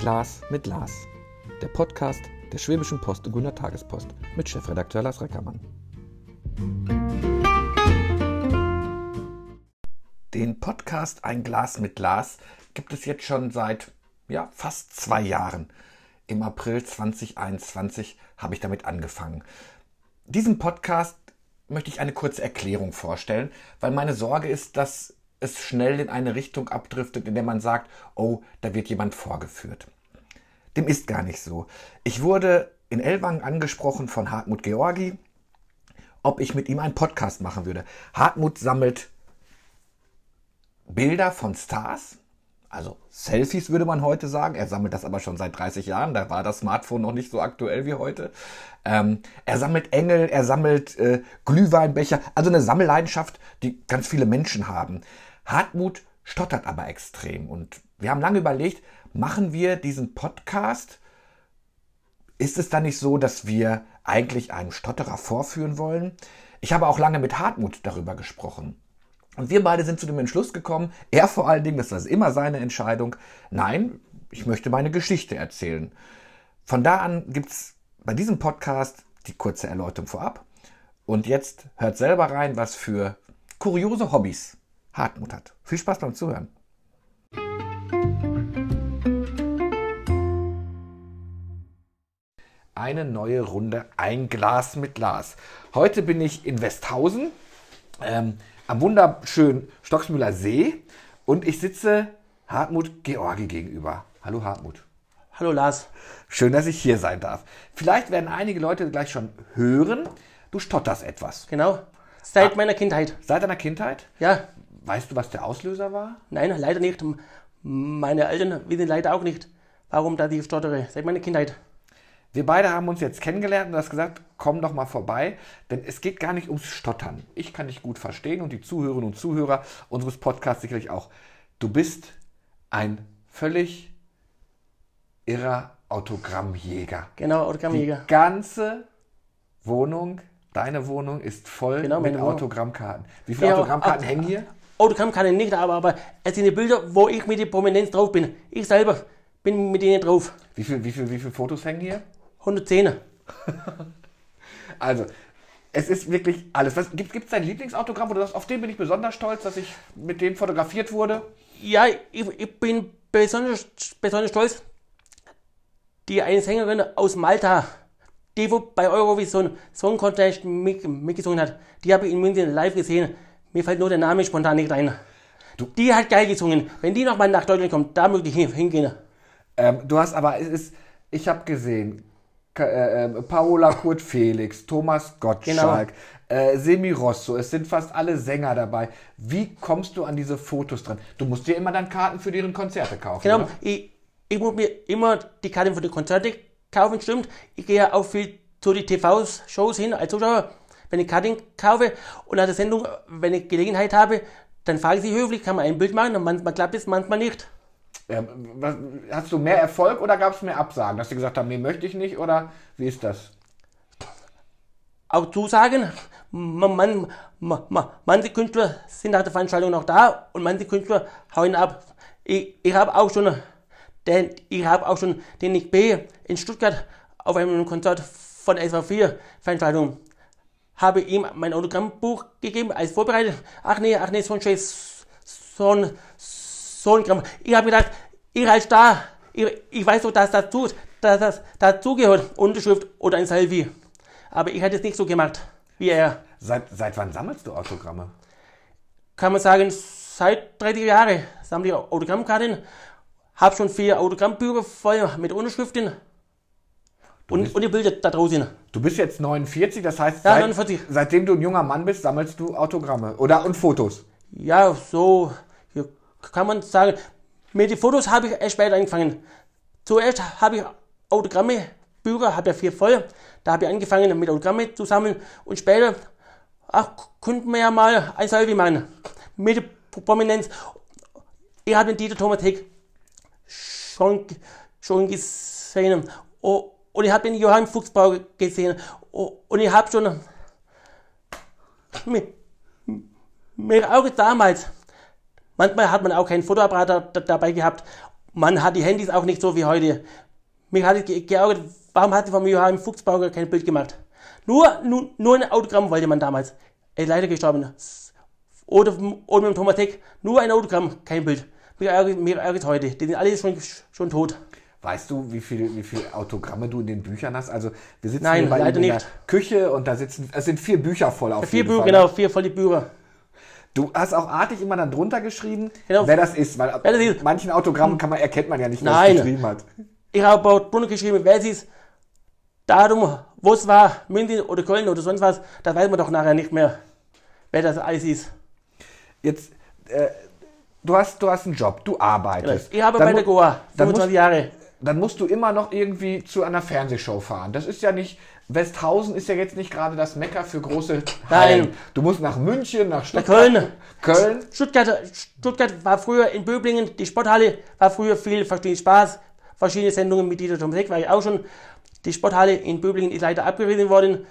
Glas mit Lars. Der Podcast der Schwäbischen Post und Gunner Tagespost mit Chefredakteur Lars Reckermann. Den Podcast Ein Glas mit Glas gibt es jetzt schon seit ja, fast zwei Jahren. Im April 2021 habe ich damit angefangen. Diesen Podcast möchte ich eine kurze Erklärung vorstellen, weil meine Sorge ist, dass es schnell in eine Richtung abdriftet, in der man sagt, oh, da wird jemand vorgeführt. Dem ist gar nicht so. Ich wurde in Elwang angesprochen von Hartmut Georgi, ob ich mit ihm einen Podcast machen würde. Hartmut sammelt Bilder von Stars, also Selfies würde man heute sagen. Er sammelt das aber schon seit 30 Jahren. Da war das Smartphone noch nicht so aktuell wie heute. Ähm, er sammelt Engel, er sammelt äh, Glühweinbecher. Also eine Sammelleidenschaft, die ganz viele Menschen haben. Hartmut stottert aber extrem. Und wir haben lange überlegt, machen wir diesen Podcast? Ist es dann nicht so, dass wir eigentlich einen Stotterer vorführen wollen? Ich habe auch lange mit Hartmut darüber gesprochen. Und wir beide sind zu dem Entschluss gekommen, er vor allen Dingen, das ist immer seine Entscheidung, nein, ich möchte meine Geschichte erzählen. Von da an gibt es bei diesem Podcast die kurze Erläuterung vorab. Und jetzt hört selber rein, was für kuriose Hobbys Hartmut hat. Viel Spaß beim Zuhören. Eine neue Runde, ein Glas mit Glas. Heute bin ich in Westhausen ähm, am wunderschönen Stocksmühler See und ich sitze Hartmut Georgi gegenüber. Hallo Hartmut. Hallo Lars. Schön, dass ich hier sein darf. Vielleicht werden einige Leute gleich schon hören, du stotterst etwas. Genau. Seit ah, meiner Kindheit. Seit deiner Kindheit? Ja. Weißt du, was der Auslöser war? Nein, leider nicht. Meine Eltern wissen leider auch nicht, warum da die stottere. Seit meiner Kindheit. Wir beide haben uns jetzt kennengelernt und hast gesagt, komm doch mal vorbei, denn es geht gar nicht ums Stottern. Ich kann dich gut verstehen und die Zuhörerinnen und Zuhörer unseres Podcasts sicherlich auch. Du bist ein völlig irrer Autogrammjäger. Genau, Autogrammjäger. Die ganze Wohnung, deine Wohnung ist voll genau, mit Autogrammkarten. Wie viele ja, Autogrammkarten hängen hier? Autogrammkarten nicht, aber, aber es sind die Bilder, wo ich mit der Prominenz drauf bin. Ich selber bin mit denen drauf. Wie viele wie viel, wie viel Fotos hängen hier? 110. also, es ist wirklich alles. Was, gibt es dein Lieblingsautogramm, wo du sagst, auf den bin ich besonders stolz, dass ich mit dem fotografiert wurde? Ja, ich, ich bin besonders, besonders stolz. Die eine Sängerin aus Malta, die wo bei Eurovision Song Contest mitgesungen hat, die habe ich in München live gesehen. Mir fällt nur der Name spontan nicht ein. Du? Die hat geil gesungen. Wenn die nochmal nach Deutschland kommt, da möchte ich hingehen. Ähm, du hast aber, es ist, ich habe gesehen, äh, äh, Paola Kurt Felix, Thomas Gottschalk, genau. äh, Semi Rosso, es sind fast alle Sänger dabei. Wie kommst du an diese Fotos dran? Du musst dir immer dann Karten für deren Konzerte kaufen. Genau, ich, ich, muss mir immer die Karten für die Konzerte kaufen, stimmt. Ich gehe auch viel zu den TV-Shows hin als Zuschauer, wenn ich Karten kaufe und nach der Sendung, wenn ich Gelegenheit habe, dann frage ich sie höflich, kann man ein Bild machen und manchmal klappt es, manchmal nicht. Was, hast du mehr Erfolg oder gab es mehr Absagen, dass sie gesagt haben, nee, möchte ich nicht oder wie ist das? Auch Zusagen, man, man, man, manche Künstler sind nach der Veranstaltung noch da und manche Künstler hauen ab. Ich, ich habe auch schon den, ich habe auch schon den Nick B. in Stuttgart auf einem Konzert von SV4 Veranstaltung habe ihm mein Autogrammbuch gegeben als vorbereitet. Ach nee, ach nee, so ein Scheiß, so ein, so ein Gramm. Ich habe gedacht, ich als da, ich, ich weiß doch, dass das dazu, dass das dazugehört, Unterschrift oder ein Selfie. Aber ich hätte es nicht so gemacht wie er. Seit, seit wann sammelst du Autogramme? Kann man sagen, seit 30 Jahren sammle ich Autogrammkarten. Habe schon vier Autogrammbücher voll mit Unterschriften. Und, und die Bilder da draußen. Du bist jetzt 49, das heißt, ja, seit, 49. seitdem du ein junger Mann bist, sammelst du Autogramme oder und Fotos? Ja, so kann man sagen, mit den Fotos habe ich erst später angefangen. Zuerst habe ich Autogramme, Bücher, habe ja vier voll. Da habe ich angefangen mit Autogramme zu sammeln und später, ach, könnten wir ja mal ein Selfie machen. Mit der Prominenz. Ich habe den Dieter Thomas Heck schon, schon gesehen. Und ich habe den Johann Fuchsbau gesehen. Und ich habe schon mir auch damals Manchmal hat man auch keinen Fotoapparat dabei gehabt. man hat die Handys auch nicht so wie heute. Mich hat es ge- geärgert, warum hat von Joachim Fuchsbauer kein Bild gemacht? Nur, nur, nur ein Autogramm wollte man damals. Er ist leider gestorben. Oder, oder mit dem Thomas Heck, nur ein Autogramm, kein Bild. Mich ärgert, mich ärgert heute. Die sind alle schon, schon tot. Weißt du, wie viele wie viel Autogramme du in den Büchern hast? Also wir sitzen Nein, hier bei in nicht. der Küche und da sitzen, es sind vier Bücher voll auf Vier Bücher, genau, vier volle Bücher. Du hast auch artig immer dann drunter geschrieben, Genau. wer das ist, weil das ist. manchen Autogrammen kann man, erkennt man ja nicht, wer Nein. es geschrieben hat. Ich habe auch drunter geschrieben, wer es ist, Datum, wo es war, München oder Köln oder sonst was, das weiß man doch nachher nicht mehr, wer das alles ist. Jetzt, äh, du hast, du hast einen Job, du arbeitest. Ich habe Dann bei der Goa dann 25 musst- Jahre. Dann musst du immer noch irgendwie zu einer Fernsehshow fahren. Das ist ja nicht, Westhausen ist ja jetzt nicht gerade das Mecker für große Hallen. Nein. Du musst nach München, nach Stuttgart. Köln. Köln. Stuttgart, Stuttgart war früher in Böblingen, die Sporthalle war früher viel verstehen Spaß, verschiedene Sendungen mit Dieter Thomas Heck war ich auch schon. Die Sporthalle in Böblingen ist leider abgerissen worden.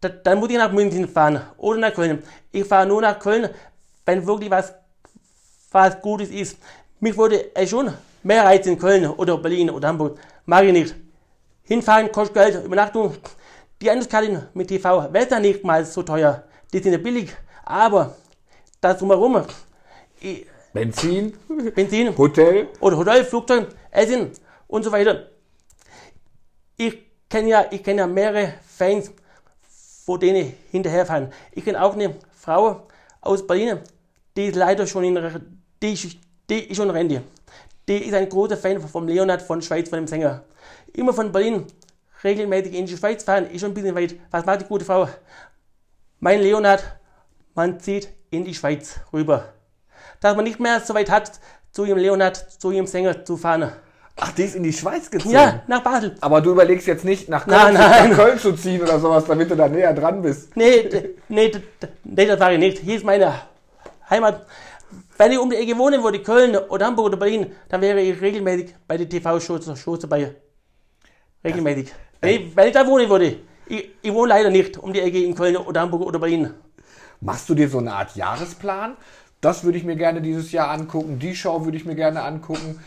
Da, dann muss ich nach München fahren oder nach Köln. Ich fahre nur nach Köln, wenn wirklich was, was Gutes ist. Mich würde es schon mehr reizen in Köln oder Berlin oder Hamburg. Mag ich nicht. Hinfahren kostet Geld, Übernachtung. Die Eintrittskarte mit TV wird dann nicht mal so teuer. Die sind ja billig. Aber das drumherum, ich- Benzin, Benzin Hotel. oder Hotel, Flugzeug, Essen und so weiter. Ich kenne ja, ich kenne ja mehrere Fans, wo denen hinterherfahren. Ich kenne auch eine Frau aus Berlin, die ist leider schon in, die, ist- die ist schon in Rente. Die ist ein großer Fan vom Leonard von Schweiz, von dem Sänger. Immer von Berlin regelmäßig in die Schweiz fahren, ist schon ein bisschen weit. Was macht die gute Frau? Mein Leonard, man zieht in die Schweiz rüber. Dass man nicht mehr so weit hat, zu ihrem Leonard, zu ihrem Sänger zu fahren. Ach, die ist in die Schweiz gezogen. Ja, nach Basel. Aber du überlegst jetzt nicht, nach Köln, Nein, zu, nein. nach Köln zu ziehen oder sowas, damit du da näher dran bist. Nee, nee, nee, das war ich nicht. Hier ist meine Heimat. Wenn ich um die Ecke wohnen würde, Köln oder Hamburg oder Berlin, dann wäre ich regelmäßig bei den TV-Shows Shows dabei. Regelmäßig. Wenn ich, wenn ich da wohnen würde. Ich, ich wohne leider nicht um die Ecke in Köln oder Hamburg oder Berlin. Machst du dir so eine Art Jahresplan? Das würde ich mir gerne dieses Jahr angucken. Die Show würde ich mir gerne angucken.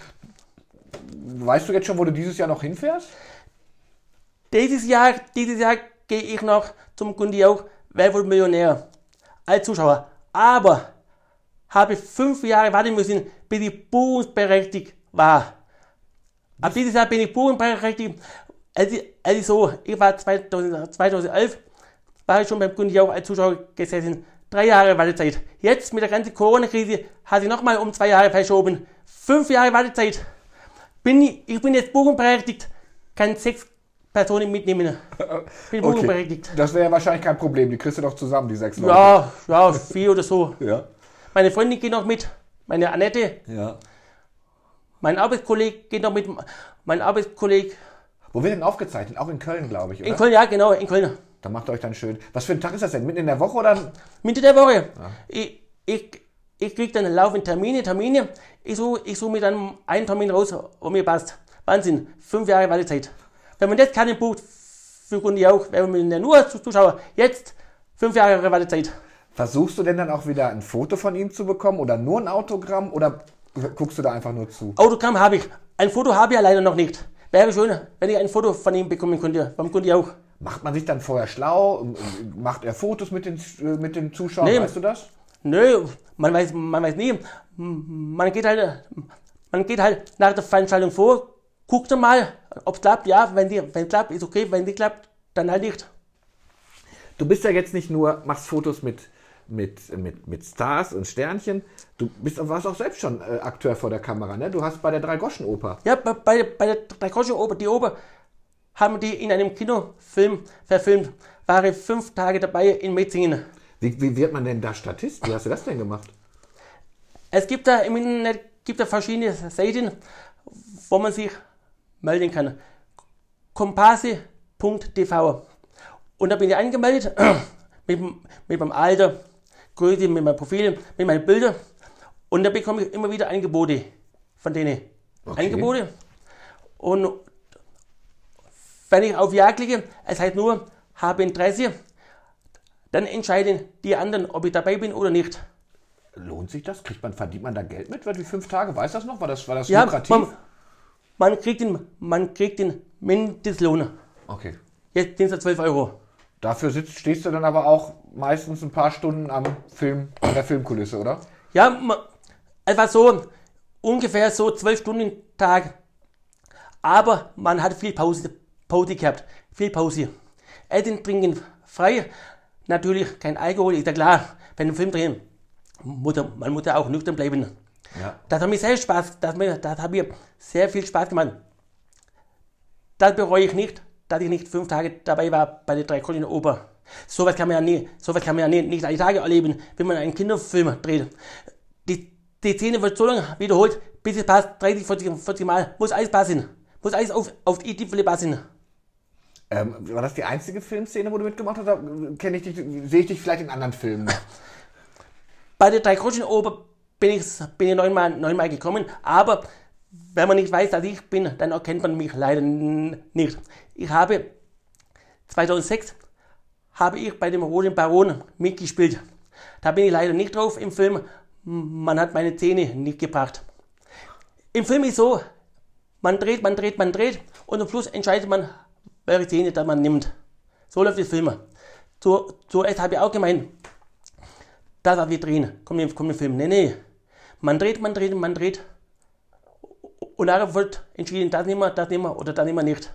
Weißt du jetzt schon, wo du dieses Jahr noch hinfährst? Dieses Jahr, dieses Jahr gehe ich noch zum Gundi auch, wer wird Millionär? Als Zuschauer. Aber habe fünf Jahre warten müssen, bis ich buchungsberechtigt war. Ab dieses Jahr bin ich buchungsberechtigt. Es ist so, ich war 2000, 2011, war ich schon beim Gundi auch als Zuschauer gesessen. Drei Jahre Wartezeit. Jetzt mit der ganzen Corona-Krise hat sich nochmal um zwei Jahre verschoben. Fünf Jahre Wartezeit. Bin ich, ich bin jetzt buchungsberechtigt, kann sechs Personen mitnehmen. Bin buchungsberechtigt. Das wäre ja wahrscheinlich kein Problem. Die kriegst du doch zusammen, die sechs Leute. Ja, ja, vier oder so. Ja. Meine Freundin geht noch mit, meine Annette, ja. mein Arbeitskollege geht noch mit, mein Arbeitskollege Wo wird denn aufgezeichnet? Auch in Köln, glaube ich, oder? in Köln, ja genau, in Köln. Da macht ihr euch dann schön. Was für ein Tag ist das denn? Mitten in der Woche oder? Mitte der Woche. Ich, ich, ich krieg dann laufend Termine, Termine. Ich suche ich such mir dann einen Termin raus, wo mir passt. Wahnsinn, fünf Jahre Wartezeit. Wenn man jetzt keinen bucht, für Kunden auch, wenn man ja nur Zuschauer, jetzt fünf Jahre Wartezeit. Versuchst du denn dann auch wieder ein Foto von ihm zu bekommen oder nur ein Autogramm oder guckst du da einfach nur zu? Autogramm habe ich. Ein Foto habe ich ja leider noch nicht. Wäre schön, wenn ich ein Foto von ihm bekommen könnte. Vom Kundi auch. Macht man sich dann vorher schlau? Macht er Fotos mit den, äh, mit den Zuschauern? Nee. Weißt du das? Nö, man weiß, man weiß nie. Man geht halt, man geht halt nach der Veranstaltung vor, guckt mal, ob es klappt. Ja, wenn die, wenn klappt, ist okay. Wenn nicht klappt, dann halt nicht. Du bist ja jetzt nicht nur, machst Fotos mit, mit, mit, mit Stars und Sternchen. Du bist, warst auch selbst schon äh, Akteur vor der Kamera, ne? Du hast bei der Drei-Groschen-Oper. Ja, bei, bei, bei der Dreikosche Oper, die Oper, haben die in einem Kinofilm verfilmt. War ich fünf Tage dabei in Metzingen. Wie, wie wird man denn da Statist? Wie hast du das denn gemacht? Es gibt da im Internet gibt da verschiedene Seiten, wo man sich melden kann. Kompasse.tv Und da bin ich angemeldet mit, mit meinem Alter, Größe, mit meinem Profil, mit meinen Bildern. Und da bekomme ich immer wieder Angebote von denen. Okay. Angebote. Und wenn ich auf Ja klicke, es heißt nur, habe Interesse, dann entscheiden die anderen, ob ich dabei bin oder nicht. Lohnt sich das? Kriegt man, verdient man da Geld mit? Wie fünf Tage? Weiß das noch? War das, war das Ja, lukrativ? man, man kriegt den, man kriegt den Mindestlohn. Okay. Jetzt sind es 12 Euro. Dafür sitzt, stehst du dann aber auch meistens ein paar Stunden am Film, an der Filmkulisse, oder? Ja, etwa so, ungefähr so 12 Stunden Tag. Aber man hat viel Pause, Pause gehabt. Viel Pause. Essen, trinken, frei. Natürlich kein Alkohol, ist ja klar. Wenn wir einen Film drehen, muss er, man muss ja auch nüchtern bleiben. Ja. Das hat mir sehr Spaß, das, das hat mir sehr viel Spaß gemacht. Das bereue ich nicht, dass ich nicht fünf Tage dabei war bei der Dreikolonien Oper. Sowas kann man ja nie, sowas kann man ja nie, nicht alle Tage erleben, wenn man einen Kinderfilm dreht. Die, die Szene wird so lange wiederholt, bis es passt, 30, 40, 40 Mal. Muss alles passen. Muss alles auf, auf die Tiefele passen. Ähm, war das die einzige Filmszene, wo du mitgemacht hast? Kenne ich dich, sehe ich dich vielleicht in anderen Filmen? Bei der Dreikolonien-Oper bin ich, bin ich neunmal, neunmal gekommen, aber wenn man nicht weiß, dass ich bin, dann erkennt man mich leider nicht. Ich habe 2006 habe ich bei dem Roten Baron mitgespielt. Da bin ich leider nicht drauf im Film. Man hat meine Zähne nicht gebracht. Im Film ist so, man dreht, man dreht, man dreht und am Schluss entscheidet man, welche Zähne da man nimmt. So läuft das Film. So es habe ich auch gemeint, das, was wir drehen, kommt im, kommt im Film. Nee, nee. Man dreht, man dreht, man dreht. Und nachher wird entschieden, das nehmen wir, das nehmen wir oder das nehmen wir nicht.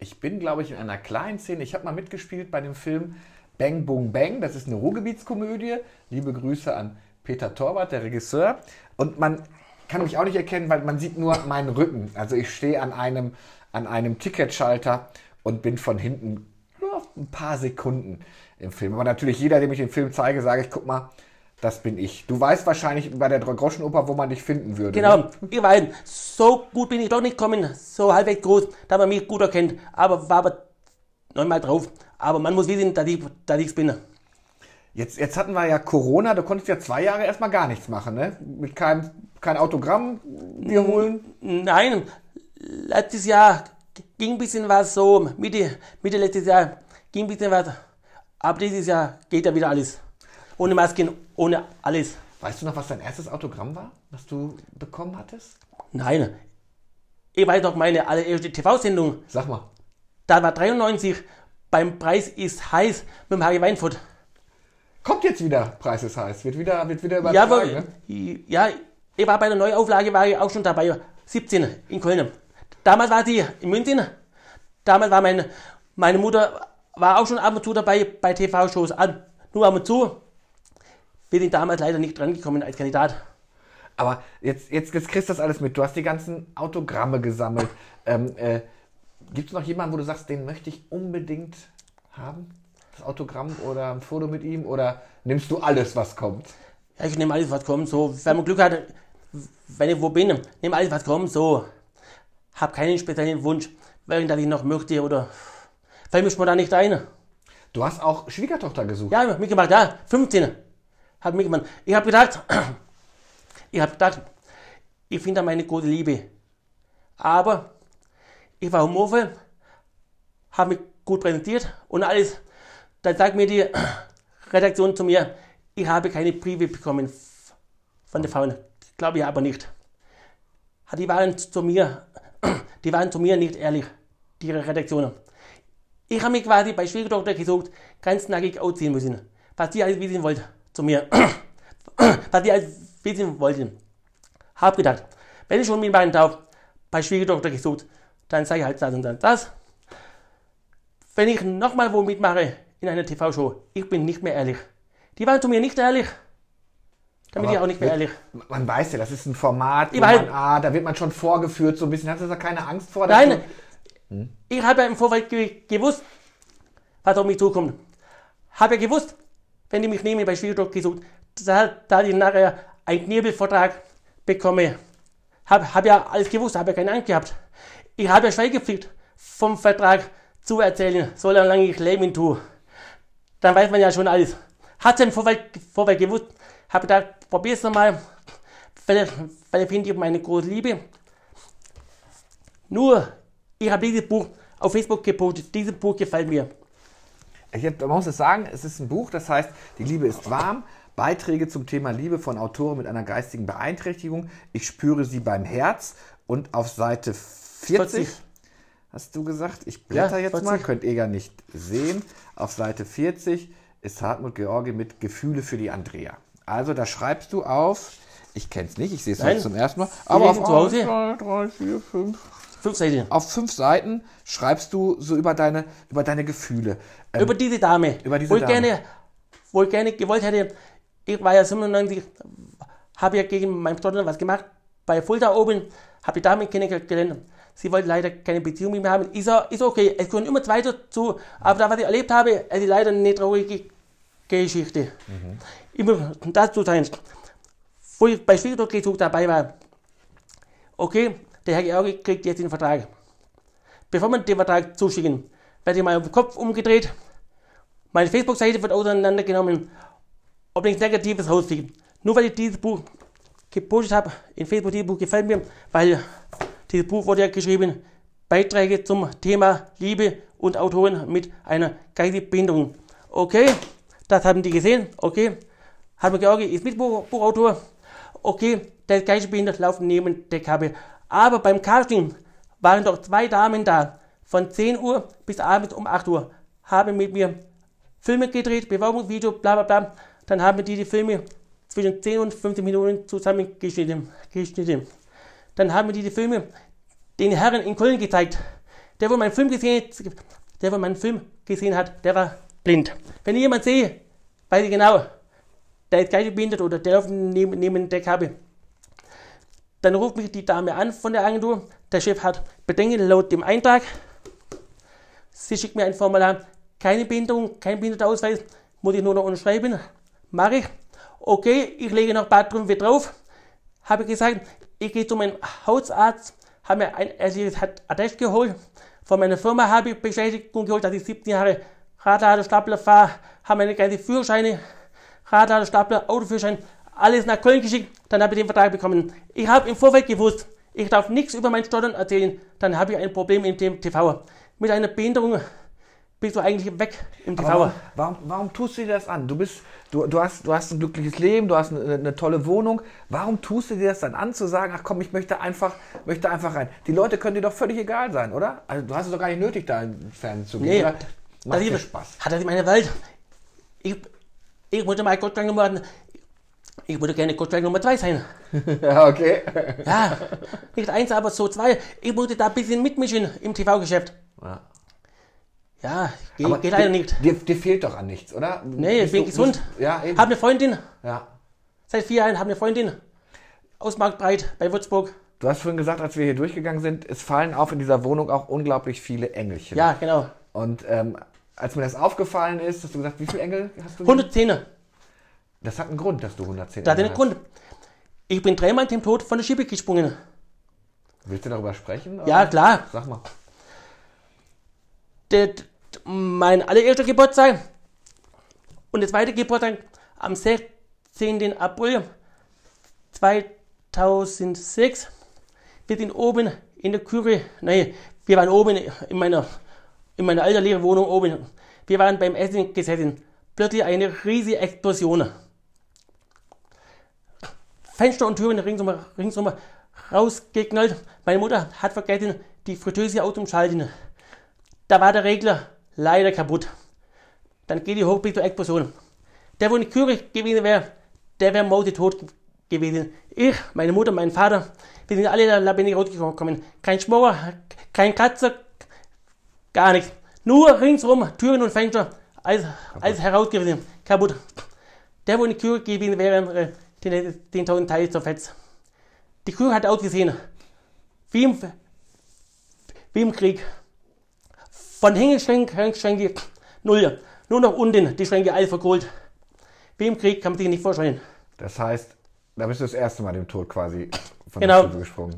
Ich bin, glaube ich, in einer kleinen Szene. Ich habe mal mitgespielt bei dem Film Bang Boom Bang. Das ist eine Ruhrgebietskomödie. Liebe Grüße an Peter Torwart, der Regisseur. Und man kann mich auch nicht erkennen, weil man sieht nur meinen Rücken. Also ich stehe an einem, an einem Ticketschalter und bin von hinten nur ein paar Sekunden im Film. Aber natürlich jeder, dem ich den Film zeige, sage ich, guck mal, das bin ich. Du weißt wahrscheinlich bei der Groschenoper, wo man dich finden würde. Ne? Genau, ihr beiden. So gut bin ich doch nicht gekommen, so halbwegs groß, da man mich gut erkennt. Aber war aber neunmal drauf. Aber man muss wissen, dass ich dass bin. Jetzt, jetzt hatten wir ja Corona, du konntest ja zwei Jahre erstmal gar nichts machen, ne? Mit keinem kein Autogramm dir holen. Nein, letztes Jahr ging ein bisschen was so, Mitte, Mitte letztes Jahr ging ein bisschen was. Aber dieses Jahr geht ja wieder alles. Ohne Masken, ohne alles. Weißt du noch, was dein erstes Autogramm war, was du bekommen hattest? Nein. Ich weiß noch meine allererste TV-Sendung. Sag mal. Da war 93. Beim Preis ist heiß mit dem Harry Weinfurt. Kommt jetzt wieder, Preis ist heiß. Wird wieder, wird wieder Ja, übertragen, aber, ne? ja, ich war bei der Neuauflage, war ich auch schon dabei. 17 in Köln. Damals war sie in München. Damals war meine, meine Mutter war auch schon ab und zu dabei bei TV-Shows. Nur ab und zu. Wir sind damals leider nicht drangekommen als Kandidat. Aber jetzt, jetzt, jetzt kriegst du das alles mit. Du hast die ganzen Autogramme gesammelt. Ähm, äh, Gibt es noch jemanden, wo du sagst, den möchte ich unbedingt haben? Das Autogramm oder ein Foto mit ihm? Oder nimmst du alles, was kommt? Ja, ich nehme alles, was kommt. So, wenn man Glück hat, wenn ich wo bin, nehme alles, was kommt. So, hab keinen speziellen Wunsch, welchen ich noch möchte oder fällt mir spontan nicht ein. Du hast auch Schwiegertochter gesucht. Ja, mitgemacht, ja, 15. Hat mitgemacht. Ich habe gedacht, ich habe gedacht, ich finde meine große Liebe. Aber ich war humorvoll, habe mich gut präsentiert und alles. Dann sagt mir die Redaktion zu mir, ich habe keine Briefe bekommen von den Frauen. Glaube ich aber nicht. Die waren zu mir, die waren zu mir nicht ehrlich, die Redaktionen. Ich habe mich quasi bei Schwiegertochter gesucht, ganz nackig ausziehen müssen. Was die alles wissen wollten zu mir. was die alles wissen wollten. Hab gedacht, wenn ich schon mit meinem Taub bei Schwiegertochter gesucht, dann sage ich halt das und das. das. Wenn ich nochmal wo mitmache in einer TV-Show, ich bin nicht mehr ehrlich. Die waren zu mir nicht ehrlich. Dann bin ich auch nicht mehr ehrlich. Man weiß ja, das ist ein Format, Ich man, ah, da wird man schon vorgeführt, so ein bisschen. Hast du da keine Angst vor? Nein, du- ich habe ja im Vorfeld ge gewusst, was auf mich zukommt. Habe ja gewusst, wenn die mich nehmen bei Schwiegertochter gesucht, da, da ich nachher einen Knebelvertrag bekomme. Habe hab ja alles gewusst, habe ja keine Angst gehabt. Ich habe ja Schweigepflicht vom Vertrag zu erzählen, solange ich leben tue. Dann weiß man ja schon alles. Hat im Vorfeld, Vorfeld gewusst, habe gedacht, probier's nochmal. Vielleicht, vielleicht finde ich meine große Liebe. Nur, ich habe dieses Buch auf Facebook gepostet. Dieses Buch gefällt mir. Ich hab, man muss es sagen, es ist ein Buch, das heißt, die Liebe ist warm. Beiträge zum Thema Liebe von Autoren mit einer geistigen Beeinträchtigung. Ich spüre sie beim Herz. Und auf Seite 40, hast du gesagt. Ich blätter Ja, jetzt 40. mal, könnt ihr ja nicht sehen. Auf Seite 40 ist Hartmut Georgi mit Gefühle für die Andrea. Also da schreibst du auf, ich kenne es nicht, ich sehe es heute zum ersten Mal, aber auf lesen zu Hause. 1, 2, 3, 4, 5, Fünf Seiten. auf fünf Seiten schreibst du so über deine, über deine Gefühle. Ähm, über diese Dame. über diese wo ich Dame. gerne, wo ich gerne gewollt hätte, ich war ja 97, habe ja gegen meinen Stottern was gemacht, bei Fulda oben, habe die Dame kennengelernt. Sie wollte leider keine Beziehung mit mir haben. Ist, ist okay, es gehören immer zwei dazu, aber da, was ich erlebt habe, es ist leider eine traurige Geschichte. Immer dazu sein, wo ich bei Schwiegertochter dabei war. Okay, der Herr Georgi kriegt jetzt den Vertrag. Bevor wir den Vertrag zuschicken, werde ich den Kopf umgedreht. Meine Facebook-Seite wird auseinandergenommen, ob nichts Negatives rausfliegt. Nur weil ich dieses Buch gepostet habe, in Facebook, dieses Buch gefällt mir, weil dieses Buch wurde ja geschrieben, Beiträge zum Thema Liebe und Autoren mit einer geistigen Behinderung. Okay, das haben die gesehen, okay. Hartmut Georgi ist Mitbuchautor, okay, der ist geistig behindert, laufen neben der Kabel. Aber beim Casting waren doch zwei Damen da, von 10 Uhr bis abends um 8 Uhr, haben mit mir Filme gedreht, Bewerbungsvideo, bla bla bla. Dann haben die die Filme zwischen 10 und 15 Minuten zusammengeschnitten. Geschnitten. Dann haben die die Filme den Herren in Köln gezeigt. Der, wo meinen Film gesehen der, wo meinen Film gesehen hat, der war blind. Wenn ich jemand sehe, weiß ich genau, der ist geistig behindert oder der läuft neben, neben der Kabel. Dann ruft mich die Dame an von der Agentur. Der Chef hat Bedenken laut dem Eintrag. Sie schickt mir ein Formular. Keine Behinderung, kein Behindertenausweis. Muss ich nur noch unterschreiben. Mache ich. Okay, ich lege noch Badrümpfe drauf. Habe gesagt, ich gehe zu meinem Hausarzt. Habe mir ein Attest geholt. Von meiner Firma habe ich Bestätigung geholt, dass ich 17 Jahre Radlader, Stapler fahre. Habe meine ganzen Führerscheine, Radlader, Stapler, Autoführerschein, alles nach Köln geschickt. Dann habe ich den Vertrag bekommen. Ich habe im Vorfeld gewusst, ich darf nichts über mein Stottern erzählen. Dann habe ich ein Problem im TV. Mit einer Behinderung bist du eigentlich weg im TV. Warum, warum, warum tust du dir das an? Du bist, du, du, hast, du hast ein glückliches Leben, du hast eine, eine tolle Wohnung. Warum tust du dir das dann an, zu sagen, ach komm, ich möchte einfach, möchte einfach rein? Die Leute können dir doch völlig egal sein, oder? Also du hast es doch gar nicht nötig, da ins Fernsehen zu gehen. Nee, oder? das Macht dir ist- Spaß. Hat das in meiner Welt. Ich, ich wollte mal Gottschalk Nummer, ich würde gerne Gottschalk Nummer 2 sein. Ja, okay. Ja, nicht eins, aber so zwei. Ich wollte da ein bisschen mitmischen im TV-Geschäft. Ja. Ja, geht, Aber geht leider dir, nicht. Dir, dir fehlt doch an nichts, oder? Nee, ich bin du- gesund. Bist, ja, eben. Hab eine Freundin, ja. seit vier Jahren, hab eine Freundin. Aus Marktbreit bei Würzburg. Du hast vorhin gesagt, als wir hier durchgegangen sind, es fallen auf in dieser Wohnung auch unglaublich viele Engelchen. Ja, genau. Und ähm, als mir das aufgefallen ist, hast du gesagt, wie viele Engel hast du? 110. Das hat einen Grund, dass du 110 Da hat einen Grund. Ich bin dreimal dem Tod von der Schippe gesprungen. hast. Willst du darüber sprechen? Ja, oder? klar. Sag mal. Der, mein allererster Geburtstag und der zweite Geburtstag am 16. April 2006. Wir sind oben in der Küche, nein, wir waren oben in meiner, in meiner alten leeren Wohnung oben. Wir waren beim Essen gesessen. Plötzlich eine riesige Explosion. Fenster und Türen ringsum, ringsum rausgeknallt. Meine Mutter hat vergessen, die Fritteuse auszuschalten. Da war der Regler leider kaputt. Dann geht die hoch bis zur Explosion. Der, wo in Küche gewesen wäre, der wäre mausetot gewesen. Ich, meine Mutter, mein Vater, wir sind alle lebendig rausgekommen. Kein Schmorer, kein Katze, gar nichts. Nur ringsrum, Türen und Fenster, alles, alles herausgerissen, kaputt. Der, wo in Küche gewesen wäre, äh, 10.000 Teile zerfetzt. Die Küche hat ausgesehen, wie im, wie im Krieg. Von Hängeschränke, Schränke, null. Nur noch unten, die Schränke alle verkohlt. Wie im Krieg kann man sich nicht vorstellen. Das heißt, da bist du das erste Mal dem Tod quasi von Genau. der Stufe gesprungen.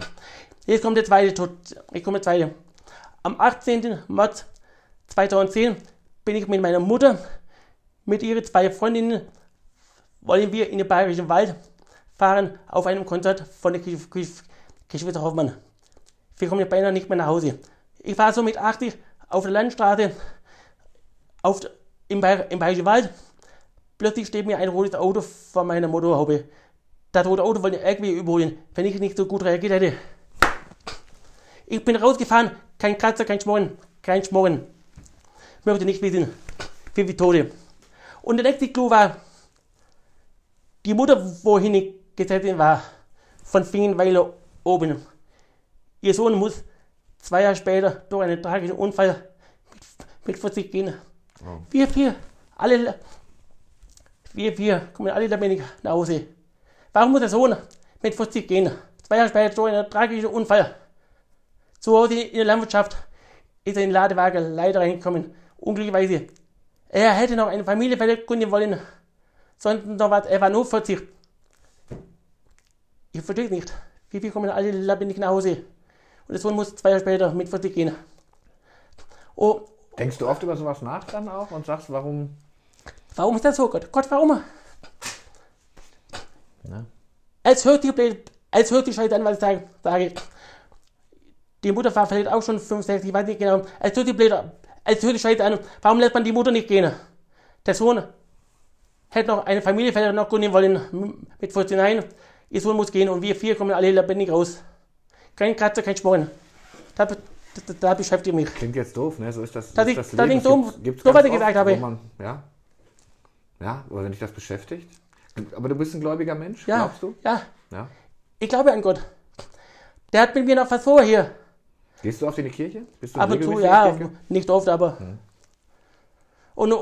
Jetzt kommt der zweite Tod. Ich komme der zweite. Am 18. März 2010 bin ich mit meiner Mutter, mit ihren zwei Freundinnen, wollen wir in den Bayerischen Wald fahren auf einem Konzert von Gesch- Geschwister Hoffmann. Wir kommen beinahe nicht mehr nach Hause. Ich war so mit 80 auf der Landstraße auf, im, Bayer, im Bayerischen Wald. Plötzlich steht mir ein rotes Auto vor meiner Motorhaube. Das rote Auto wollte irgendwie überholen, wenn ich nicht so gut reagiert hätte. Ich bin rausgefahren, kein Kratzer, kein Schmoren, kein Schmoren. Möchte nicht wissen, wie wie Tote. Und der nächste Clou war, die Mutter, wohin ich gesetzt war, von Fingenweiler oben. Ihr Sohn muss zwei Jahre später durch einen tragischen Unfall mit, mit 40 gehen. Oh. Wir vier, alle, wir vier kommen alle lebendig nach Hause. Warum muss der Sohn mit 40 gehen? Zwei Jahre später durch einen tragischen Unfall. Zu Hause in der Landwirtschaft ist er in den Ladewagen leider reingekommen. Unglücklicherweise. Er hätte noch eine Familie vergründen wollen. Was, er war nur 40. Ich verstehe nicht. Wie viel kommen alle lebendig nach Hause? Und der Sohn muss zwei Jahre später mit 40 gehen. Oh, Denkst du oft über sowas nach dann auch und sagst, warum? warum ist das so, Gott? Gott, warum? Als hört die, Blöd- als hört die Scheiße an, was ich sage. sage. Die Mutter war vielleicht auch schon 5, 6, ich weiß nicht genau. Als hört die Blöde, als hört die Scheiße an, warum lässt man die Mutter nicht gehen? Der Sohn hätte noch eine Familie vielleicht noch gründen wollen, mit 14 Nein. Ihr Sohn muss gehen und wir vier kommen alle lebendig raus. Kein Kratzer, kein Sporn. Da, da, da beschäftigt mich. Klingt jetzt doof, ne? So ist das. So ist- das Leben. Gibt's- gibt's so ganz was ich gesagt habe. Man, ja. Ja, aber wenn dich das beschäftigt. Aber du bist ein gläubiger Mensch, Ja, glaubst du? ja, Ja. ich glaube an Gott. Der hat mit mir noch was vor hier. Gehst du oft in die Kirche? Bist du Ab und zu, ja, Kirche? nicht oft, aber. Und,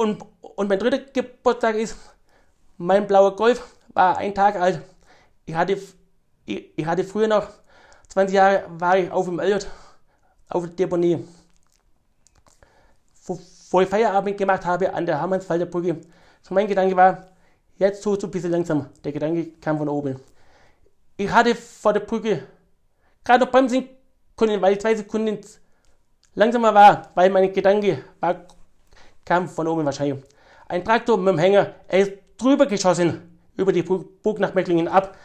und, und mein dritter Geburtstag ist, mein blauer Golf war ein Tag alt. Ich hatte, ich, ich hatte früher noch, 20 Jahre war ich auf dem Elliot, auf der Deponie. Wo, wo ich Feierabend gemacht habe an der Hammersfalder Brücke. So mein Gedanke war, jetzt tust ein bisschen langsam. Der Gedanke kam von oben. Ich hatte vor der Brücke gerade noch bremsen können, weil ich zwei Sekunden langsamer war, weil mein Gedanke war, kam von oben wahrscheinlich. Ein Traktor mit dem Hänger, er ist drüber geschossen, über die Burg nach Mecklingen ab.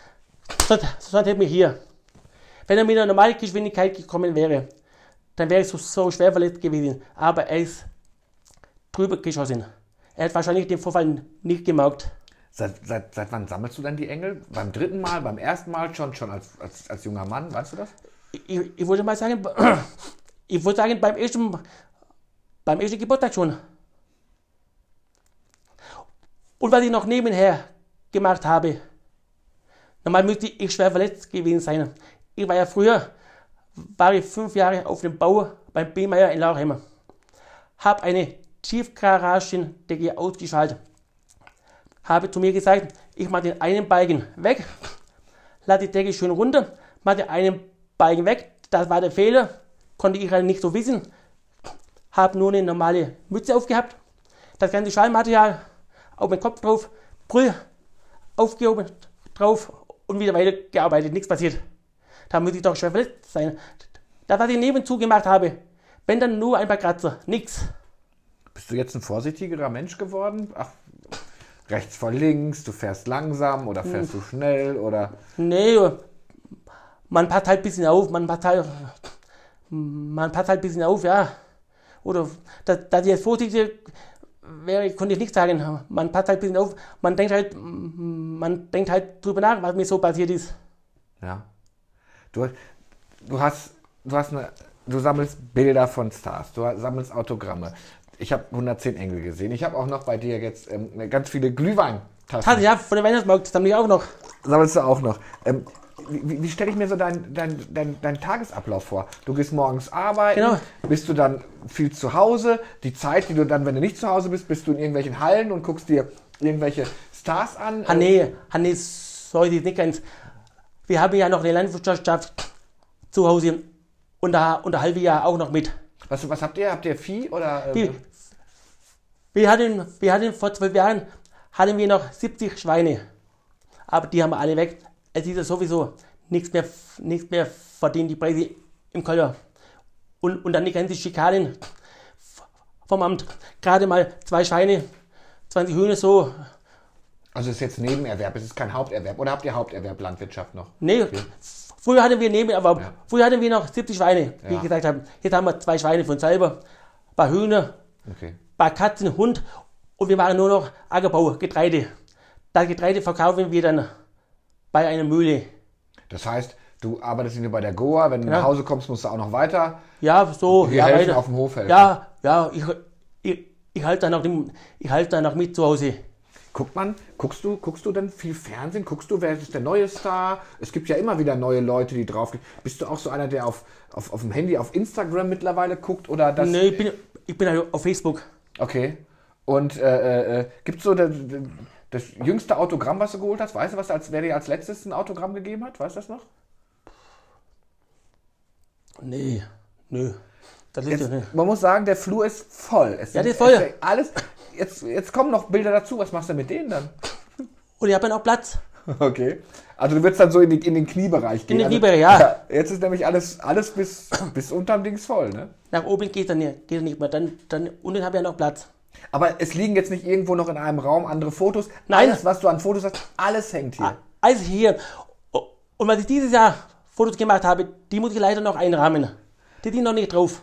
Sonst, sonst hätte mich hier. Wenn er mit einer normalen Geschwindigkeit gekommen wäre, dann wäre ich so, so schwer verletzt gewesen. Aber er ist drüber geschossen. Er hat wahrscheinlich den Vorfall nicht gemerkt. Seit, seit, seit wann sammelst du dann die Engel? Beim dritten Mal, beim ersten Mal schon, schon als, als, als junger Mann, weißt du das? Ich, ich würde mal sagen, ich würde sagen, beim ersten, beim ersten Geburtstag schon. Und was ich noch nebenher gemacht habe, normal müsste ich schwer verletzt gewesen sein. Ich war ja früher, war ich fünf Jahre auf dem Bau beim B-Meier in Lauchheim. Habe eine Tiefgaragendecke ausgeschaltet. Habe zu mir gesagt, ich mache den einen Balken weg, lade die Decke schön runter, mache den einen Balken weg. Das war der Fehler, konnte ich halt nicht so wissen. Habe nur eine normale Mütze aufgehabt, das ganze Schallmaterial auf den Kopf drauf, Brüll aufgehoben drauf und wieder weiter gearbeitet. Nichts passiert. Da muss ich doch schwer verletzt sein. Das, was ich nebenzu gemacht habe, wenn dann nur ein paar Kratzer, nix. Bist du jetzt ein vorsichtigerer Mensch geworden? Ach, rechts vor links, du fährst langsam oder fährst du schnell oder. Nee, man passt halt ein bisschen auf, man passt halt, man passt halt ein bisschen auf, ja. Oder, dass, dass ich jetzt vorsichtig wäre, konnte ich nicht sagen. Man passt halt ein bisschen auf, man denkt halt, man denkt halt drüber nach, was mir so passiert ist. Ja. Du, du hast, du hast eine, du sammelst Bilder von Stars, du sammelst Autogramme. Ich habe 110 Engel gesehen. Ich habe auch noch bei dir jetzt ähm, ganz viele Glühweintaschen. Hatte ja von der Weihnachtsmarkt, haben die auch noch. Sammelst du auch noch. Ähm, wie, wie stelle ich mir so deinen dein, dein, dein Tagesablauf vor? Du gehst morgens arbeiten, Genau. bist du dann viel zu Hause? Die Zeit, die du dann, wenn du nicht zu Hause bist, bist du in irgendwelchen Hallen und guckst dir irgendwelche Stars an? Ah nee, ah nee, so ist es nicht ganz. Wir haben ja noch eine Landwirtschaft zu Hause und da da halbe Jahr auch noch mit. Was, was habt ihr? Habt ihr Vieh oder? Wir, Ähm, wir, hatten, wir hatten vor zwölf Jahren hatten wir noch 70 Schweine. Aber die haben wir alle weg. Es ist ja sowieso nichts mehr, nichts mehr verdienen die Preise im Keller. Und, und dann die ganze Schikanen vom Amt. Gerade mal zwei Schweine, 20 Hühner so. also ist jetzt Nebenerwerb, es ist kein Haupterwerb. Oder habt ihr Haupterwerb Landwirtschaft noch? Nee, früher hatten wir Nebenerwerb. Ja. Früher hatten wir noch 70 Schweine, wie Ja. ich gesagt habe. Jetzt haben wir zwei Schweine von selber, ein paar Hühner, Okay. ein paar Katzen, Hund und wir machen nur noch Ackerbau, Getreide. Das Getreide verkaufen wir dann bei einer Mühle. Das heißt, Du arbeitest nicht nur bei der Goa, wenn du Ja. nach Hause kommst, musst du auch noch weiter. Ja, so. Hier ja, helfen, weiter. auf dem Hof helfen. Ja, ja, ich, ich, ich halte da noch, dem- ich halte da noch mit zu Hause. Guckt man, guckst du, guckst du denn viel Fernsehen? Guckst du, wer ist der neue Star? Es gibt ja immer wieder neue Leute, die drauf Bist du auch so einer, der auf, auf, auf dem Handy, auf Instagram mittlerweile guckt? Oder das? Nee, ich bin, ich bin halt auf Facebook. Okay. Und äh, äh, gibt es so das, jüngste Autogramm, was du geholt hast? Weißt du, was als, wer dir als letztes ein Autogramm gegeben hat? Weißt du das noch? Nee, nö. Das Jetzt, ja nicht. man muss sagen, der Flur ist voll. Es Ja, der ist voll. ist Alles, jetzt, jetzt kommen noch Bilder dazu. Was machst du mit denen dann? Und ich habe ja noch Platz. Okay. Also du würdest dann so in, die, in den Kniebereich gehen. den also, Kniebereich, ja. Jetzt ist nämlich alles, alles bis, bis unterm Dings voll, ne? Nach oben geht dann nicht, geht nicht mehr. Dann, dann, unten habe ich ja noch Platz. Aber es liegen jetzt nicht irgendwo noch in einem Raum andere Fotos. Nein. Alles, was du an Fotos hast, alles hängt hier. Also hier. Und was ich dieses Jahr Fotos gemacht habe, die muss ich leider noch einrahmen. Die sind noch nicht drauf.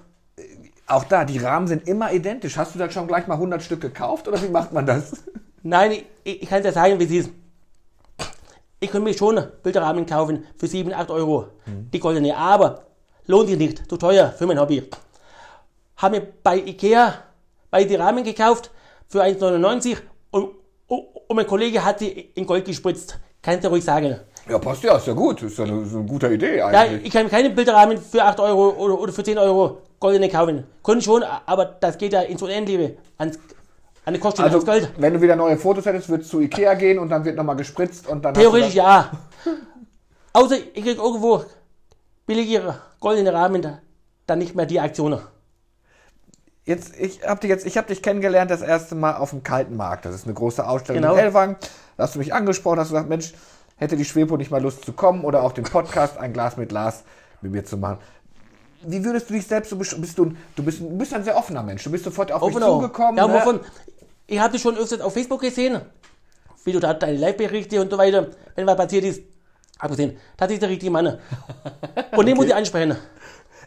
Auch da, die Rahmen sind immer identisch. Hast du da schon gleich mal 100 Stück gekauft oder wie macht man das? Nein, ich, ich kann dir sagen, wie es ist. Ich könnte mir schon Bilderrahmen kaufen für 7, 8 Euro. Die goldene, aber lohnt sich nicht. Zu teuer für mein Hobby. Haben mir bei Ikea bei die Rahmen gekauft für 1,99 und, und, mein Kollege hat sie in Gold gespritzt. Kannst du ruhig sagen. Ja, passt ja, ist ja gut. Ist ja eine, ist eine gute Idee Ja, eigentlich. ich kann keine Bilderrahmen für 8 Euro oder, oder für 10 Euro goldene kaufen. Können schon, aber das geht ja ins Unendliche. Ans, an die Kosten, also, ans Gold. wenn du wieder neue Fotos hättest, würdest du zu Ikea gehen und dann wird nochmal gespritzt und dann. Theoretisch ja. Außer ich krieg irgendwo billige goldene Rahmen, da- dann nicht mehr die Aktionen. Jetzt, ich habe dich jetzt, ich habe dich kennengelernt das erste Mal auf dem Kalten Markt. Das ist eine große Ausstellung Genau. in Ellwangen. Da hast du mich angesprochen, hast gesagt, Mensch, hätte die Schwepo nicht mal Lust zu kommen oder auch den Podcast ein Glas mit Lars mit mir zu machen. Wie würdest du dich selbst so besch- bist du, du bist, du bist ein sehr offener Mensch. Du bist sofort auf mich Offen auch. zugekommen. Ja, ne? wovon, ich habe dich schon öfters auf Facebook gesehen, wie du da deine Live-Berichte und so weiter, wenn was passiert ist, hab gesehen, das ist der richtige Mann. Und den muss ich ansprechen.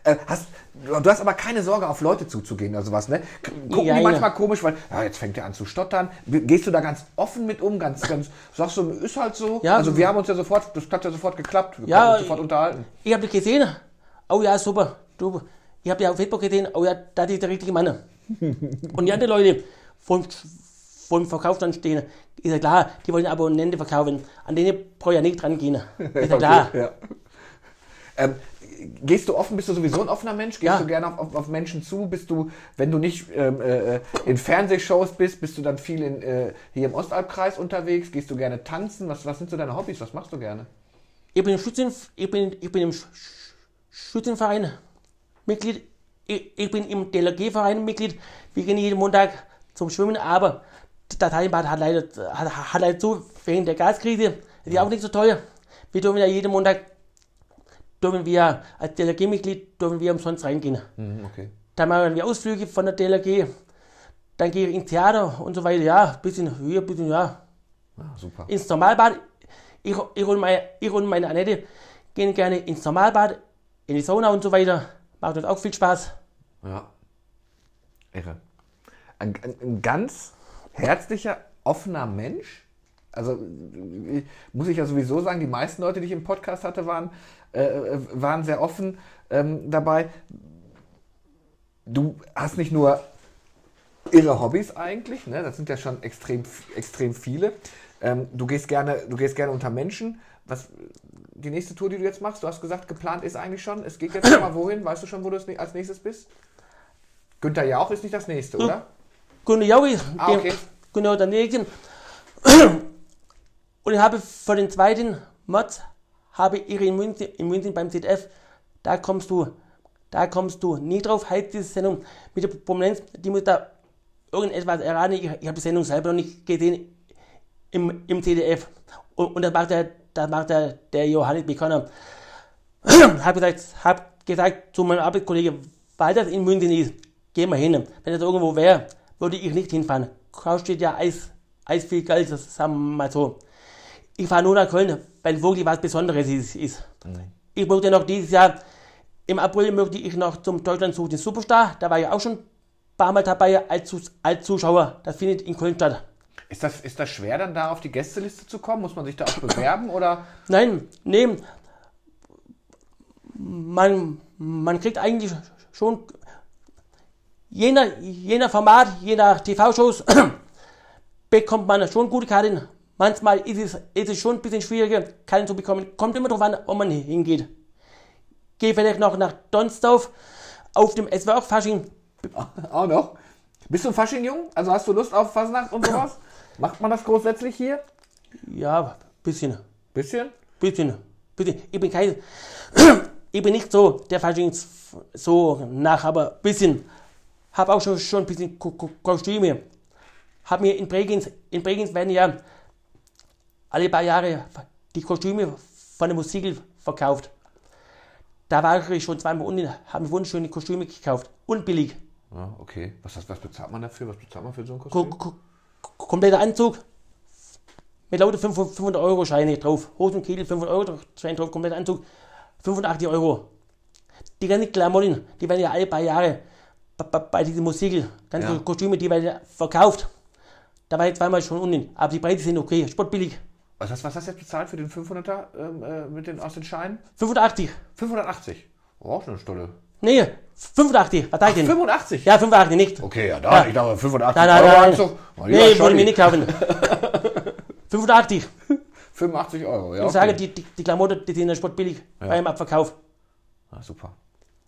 Äh, hast, du hast aber keine Sorge, auf Leute zuzugehen oder sowas, ne? Gucken Ja, die ja. manchmal komisch, weil, ja, jetzt fängt er an zu stottern. Gehst du da ganz offen mit um? Ganz, ganz, sagst du, ist halt so? Ja. Also wir haben uns ja sofort, das hat ja sofort geklappt. Wir Ja, uns sofort unterhalten. Ich habe dich gesehen. Oh ja, super. Du, ich habe dich auf Facebook gesehen. Oh ja, das ist der richtige Mann. Und die anderen Leute vom, vom Verkaufsstand stehen, ist ja klar, die wollen Abonnenten verkaufen. An denen brauche ich ja nicht dran gehen. Ist ja klar. Okay, ja. Ähm, gehst du offen, bist du sowieso ein offener Mensch? Gehst Ja. du gerne auf, auf, auf Menschen zu? Bist du, wenn du nicht ähm, äh, in Fernsehshows bist, bist du dann viel in, äh, hier im Ostalbkreis unterwegs? Gehst du gerne tanzen? Was, was sind so deine Hobbys? Was machst du gerne? Ich bin im, Schützen, ich bin, ich bin im Sch- Sch- Schützenverein Mitglied. Ich, ich bin im DLRG-Verein Mitglied. Wir gehen jeden Montag zum Schwimmen, aber das Heimbad hat leider, hat, hat leider zu wegen der Gaskrise. Ist ja auch nicht so teuer. Wir dürfen ja jeden Montag, dürfen wir als DLRG-Mitglied, dürfen wir umsonst reingehen. okay. Dann machen wir Ausflüge von der DLRG. Dann gehe ich ins Theater und so weiter. Ja, bisschen höher, bisschen, ja, Ah, super. ins Normalbad. Ich, ich, und meine, ich und meine Annette gehen gerne ins Normalbad, in die Sauna und so weiter. Macht uns auch viel Spaß. Ja. Irre. Ein, ein, ein ganz herzlicher, offener Mensch. Also muss ich ja sowieso sagen, die meisten Leute, die ich im Podcast hatte, waren, äh, äh, waren sehr offen ähm, dabei. Du hast nicht nur irre Hobbys eigentlich, ne? das sind ja schon extrem, extrem viele. Ähm, du, gehst gerne, du gehst gerne unter Menschen. Was, die nächste Tour, die du jetzt machst, du hast gesagt, geplant ist eigentlich schon. Es geht jetzt mal wohin? Weißt du schon, wo du als nächstes bist? Günther Jauch ist nicht das nächste, oder? Gunnar Jaui, Ah, okay. genau daneben. Und ich habe für den zweiten Mod habe ich in München, beim ZDF, da kommst du, da kommst du nie drauf, heißt diese Sendung mit der Prominenz, die muss da irgendetwas erraten. Ich, ich habe die Sendung selber noch nicht gesehen im, im ZDF. Und, und das macht der, das macht der, der Johannes Bekonner. habe gesagt, hab gesagt zu meinem Arbeitskollege, weil das in München ist, gehen wir hin. Wenn das irgendwo wäre, würde ich nicht hinfahren. Kostet ja Eis, Eis viel Geld, das sagen wir mal so. Ich fahre nur nach Köln, weil wirklich was Besonderes ist. ist. Ich möchte noch dieses Jahr, im April möchte ich noch zum Deutschland sucht den Superstar. Da war ich auch schon ein paar Mal dabei als, als Zuschauer. Das findet in Köln statt. Ist das, ist das schwer, dann da auf die Gästeliste zu kommen? Muss man sich da auch bewerben? Oder? Nein, nee. man, man kriegt eigentlich schon je nach, je nach Format, je nach TV-Shows bekommt man schon gute Karten. Manchmal ist es, ist es schon ein bisschen schwieriger, Karten zu bekommen. Kommt immer darauf an, wo man hingeht. Geh vielleicht noch nach Donsdorf auf dem SWR Fasching. Auch noch? Bist du ein Fasching-Jung? Also hast du Lust auf Fasnacht und sowas? Macht man das grundsätzlich hier? Ja, bisschen. Bisschen? Bisschen. bisschen. Ich bin kein, ich bin nicht so der Faschings so nach, aber bisschen. Hab auch schon, schon ein bisschen Ko Ko Kostüme. Hab mir in Bregenz, in Bregenz werden ja alle paar Jahre die Kostüme von der Musik verkauft. Da war ich schon zweimal unten, habe mir wunderschöne Kostüme gekauft. Und billig. Ja, okay. Was, was, bezahlt man dafür? Was bezahlt man für so ein Ko Kostüm? ko kompletter Anzug. Mit lauter 500 Euro Scheine drauf. Hosen und Kittel 500 Euro Scheine drauf, kompletter Anzug. 85 Euro. Die ganzen Klamotten, die werden ja alle paar Jahre bei, bei, diesen Musik, ganze Ja. Kostüme, die werden verkauft. Da war ich zweimal schon unten. Aber die Preise sind okay, sportbillig. Was, hast, was hast du jetzt bezahlt für den 500er ähm, äh, mit den, aus den Scheinen? 85. 580. Oh, schon eine Stolle. Nee, 85. Was sag ich denn? 85? Ja, 85, nicht. Okay, ja, da, Ja. ich dachte 85 Nein, nein, Euro nein. Oh, lieber Nee, wollte ich mir nicht kaufen. 85. 85 Euro, ja. Ich Okay. sage, die, die, die Klamotten, die sind ja sportbillig beim Abverkauf. Ah, super.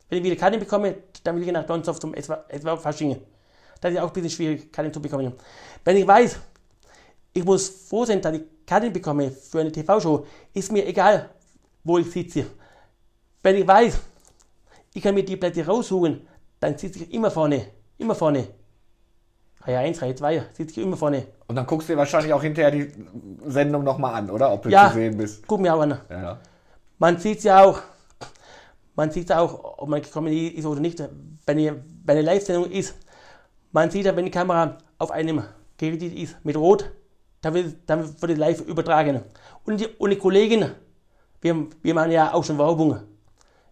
Wenn ich wieder Karten bekomme, dann will ich nach Donsdorf zum etwa Faschingen. Das ist auch ein bisschen schwierig, Karten zu bekommen. Wenn ich weiß, ich muss froh sein, dass ich Karten bekomme für eine TV-Show, ist mir egal, wo ich sitze. Wenn ich weiß, ich kann mir die Plätze raussuchen, dann sitze ich immer vorne. Immer vorne. Reihe 1, Reihe 2, sitze ich immer vorne. Und dann guckst du dir wahrscheinlich auch hinterher die Sendung nochmal an, oder? Ob du Ja. zu sehen bist. Guck mir auch an. Ja. Man sieht ja auch, man sieht ja auch, ob man gekommen ist oder nicht, wenn eine, wenn eine Live-Sendung ist. Man sieht ja, wenn die Kamera auf einem Gerät ist mit Rot, dann wird, dann wird es live übertragen. Und die, und die Kollegen, wir, wir machen ja auch schon Werbung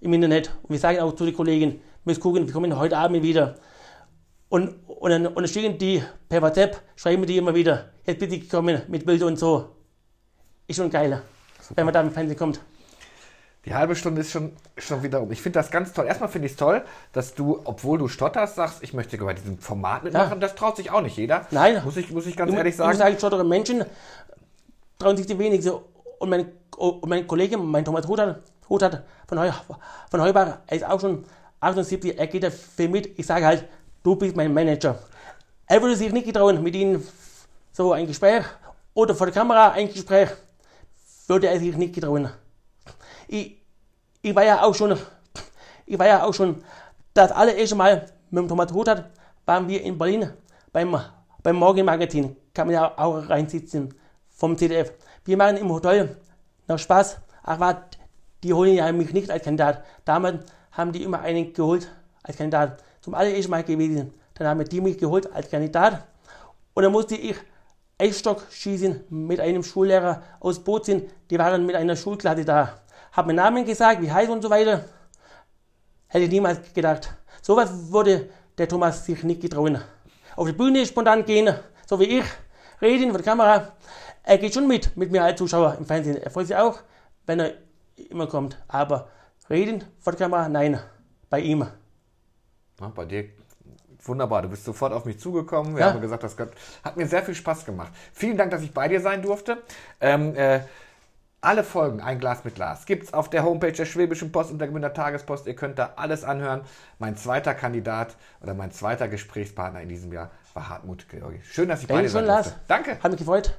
im Internet. Und wir sagen auch zu den Kollegen, müssen gucken, wir kommen heute Abend wieder. Und, und, dann, und dann schicken die per WhatsApp, schreiben die immer wieder, jetzt bitte gekommen mit Bild und so. Ist schon geil, wenn man da im Fernsehen kommt. Die halbe Stunde ist schon, schon wieder um. Ich finde das ganz toll. Erstmal finde ich es toll, dass du, obwohl du stotterst, sagst, ich möchte bei diesem Format mitmachen. Das traut sich auch nicht jeder. Nein. Muss ich, muss ich ganz Ich, ehrlich ich sagen. muss sagen, stottere Menschen trauen sich die wenigsten. Und mein, und mein Kollege, mein Thomas Huthard, Huthard von, Heu, von Heubach, er ist auch schon 78, er geht da viel mit. Ich sage halt, du bist mein Manager. Er würde sich nicht getrauen, mit ihnen so ein Gespräch oder vor der Kamera ein Gespräch, würde er sich nicht getrauen. Ich, ich war ja auch schon, ich war ja auch schon, das allererste Mal mit dem Thomas Huthard waren wir in Berlin beim, beim Morgenmagazin. Kann man ja auch reinsitzen vom ZDF. Wir machen im Hotel noch Spaß. Ach was, die holen ja mich nicht als Kandidat. Damals haben die immer einen geholt als Kandidat. Zum allerersten Mal gewesen. Dann haben die mich geholt als Kandidat. Und dann musste ich Eisstock schießen mit einem Schullehrer aus Bozen. Die waren mit einer Schulklasse da. Hab meinen Namen gesagt, wie heißt und so weiter. Hätte ich niemals gedacht. Sowas würde der Thomas sich nicht getrauen. Auf die Bühne spontan gehen, so wie ich, reden vor der Kamera. Er geht schon mit, mit mir als Zuschauer im Fernsehen. Er freut sich auch, wenn er immer kommt. Aber reden vor der Kamera, nein, bei ihm. Ja, bei dir wunderbar. Du bist sofort auf mich zugekommen. Wir Ja. haben gesagt, das hat- hat mir sehr viel Spaß gemacht. Vielen Dank, dass ich bei dir sein durfte. Ähm, äh, alle Folgen Ein Glas mit Glas gibt's auf der Homepage der Schwäbischen Post und der Gmünder Tagespost. Ihr könnt da alles anhören. Mein zweiter Kandidat oder mein zweiter Gesprächspartner in diesem Jahr war Hartmut Georgi. Schön, dass ich bei dir Danke sein durfte. Danke. Hat mich gefreut.